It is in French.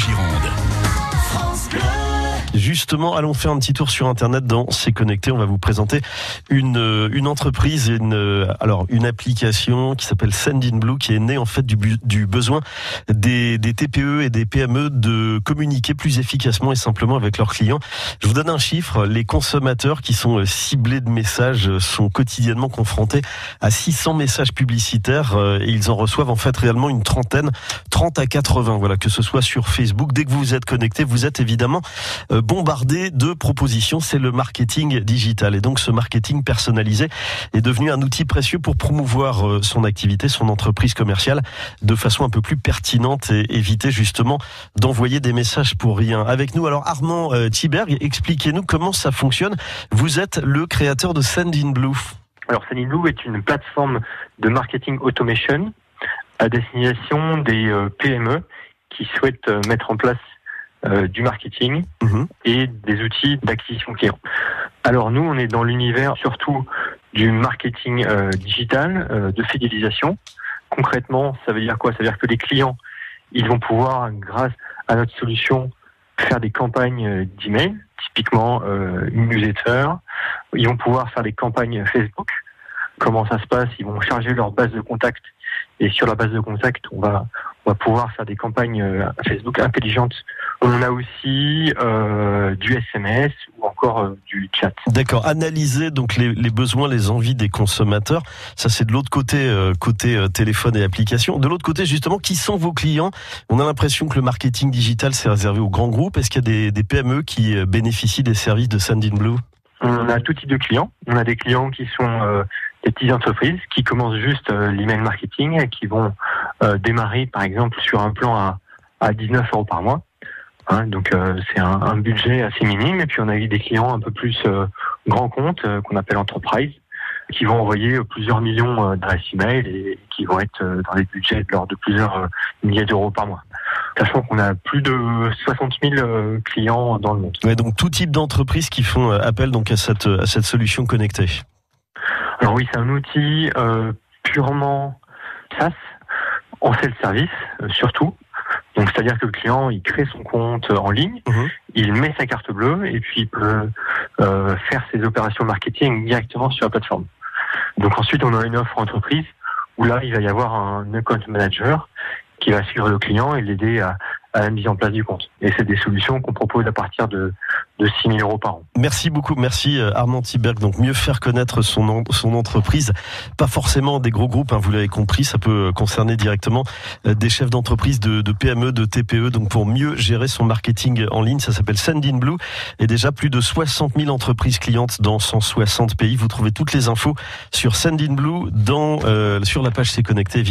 Gironde. Justement, allons faire un petit tour sur Internet dans C'est connecté. On va vous présenter une, euh, une entreprise, une, euh, alors une application qui s'appelle Sendinblue, qui est née en fait du, du besoin des, des TPE et des PME de communiquer plus efficacement et simplement avec leurs clients. Je vous donne un chiffre. Les consommateurs qui sont euh, ciblés de messages sont quotidiennement confrontés à 600 messages publicitaires et ils en reçoivent en fait réellement une trentaine, 30 à 80. Voilà, que ce soit sur Facebook. Dès que vous êtes connecté, vous êtes évidemment bombardé de propositions. C'est le marketing digital. Et donc ce marketing personnalisé est devenu un outil précieux pour promouvoir euh, son activité, son entreprise commerciale de façon un peu plus pertinente et éviter justement d'envoyer des messages pour rien. Avec nous alors Armand euh, Thiberg, expliquez-nous comment ça fonctionne. Vous êtes le créateur de Sendinblue. Alors Sendinblue est une plateforme de marketing automation à destination des euh, PME qui souhaitent mettre en place euh, du marketing mhm. et des outils d'acquisition client. Alors nous, on est dans l'univers surtout du marketing euh, digital, euh, de fidélisation. Concrètement, ça veut dire quoi? Ça veut dire que les clients, ils vont pouvoir, grâce à notre solution, faire des campagnes d'email, typiquement une newsletter. Ils vont pouvoir faire des campagnes Facebook. Comment ça se passe? Ils vont charger leur base de contact et sur la base de contact, on va on va pouvoir faire des campagnes Facebook intelligentes. On a aussi euh, du SMS ou encore euh, du chat. D'accord. Analyser donc les, les, besoins, les envies des consommateurs. Ça c'est de l'autre côté, euh, côté euh, téléphone et application. De l'autre côté, justement, qui sont vos clients? On a l'impression que le marketing digital c'est réservé aux grands groupes. Est-ce qu'il y a des, des, PME qui bénéficient des services de Sendinblue On a tout type de clients. On a des clients qui sont des petites entreprises qui commencent juste l'email marketing et qui vont euh, démarrer par exemple sur un plan à, à 19 euros par mois. Hein, donc euh, c'est un, un, budget assez minime. Et puis on a eu des clients un peu plus euh, grands comptes qu'on appelle enterprise qui vont envoyer plusieurs millions d'adresses email et qui vont être dans des budgets de l'ordre de plusieurs milliers d'euros par mois. Sachant qu'on a plus de 60 000 clients dans le monde. Ouais, donc tout type d'entreprises qui font appel donc à cette, à cette solution connectée. Alors oui, c'est un outil euh, purement SaaS on fait le service, euh, surtout. Donc, c'est-à-dire que le client, il crée son compte en ligne, mhm. il met sa carte bleue et puis il peut euh, faire ses opérations marketing directement sur la plateforme. Donc ensuite, on a une offre entreprise où là, il va y avoir un account manager qui va suivre le client et l'aider à, à la mise en place du compte. Et c'est des solutions qu'on propose à partir de, de 6 000 euros par an. Merci beaucoup, merci euh, Armand Tiberg. Donc mieux faire connaître son, son entreprise, pas forcément des gros groupes, hein, vous l'avez compris, ça peut concerner directement euh, des chefs d'entreprise de, PME, de TPE. Donc pour mieux gérer son marketing en ligne, ça s'appelle Sendinblue et déjà plus de 60 000 entreprises clientes dans 160 pays. Vous trouvez toutes les infos sur Sendinblue euh, sur la page C'est connecté évidemment.